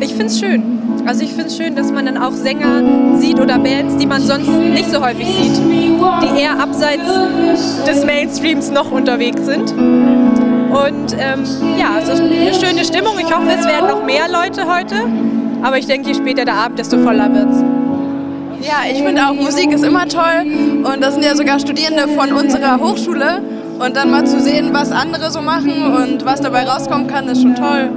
Ich finde es schön. Also ich finde es schön, dass man dann auch Sänger sieht oder Bands, die man sonst nicht so häufig sieht, die eher abseits des Mainstreams noch unterwegs sind. Und ähm, ja, es ist eine schöne Stimmung. Ich hoffe, es werden noch mehr Leute heute. Aber ich denke, je später der Abend, desto voller wird es. Ja, ich finde auch, Musik ist immer toll. Und das sind ja sogar Studierende von unserer Hochschule. Und dann mal zu sehen, was andere so machen und was dabei rauskommen kann, ist schon toll.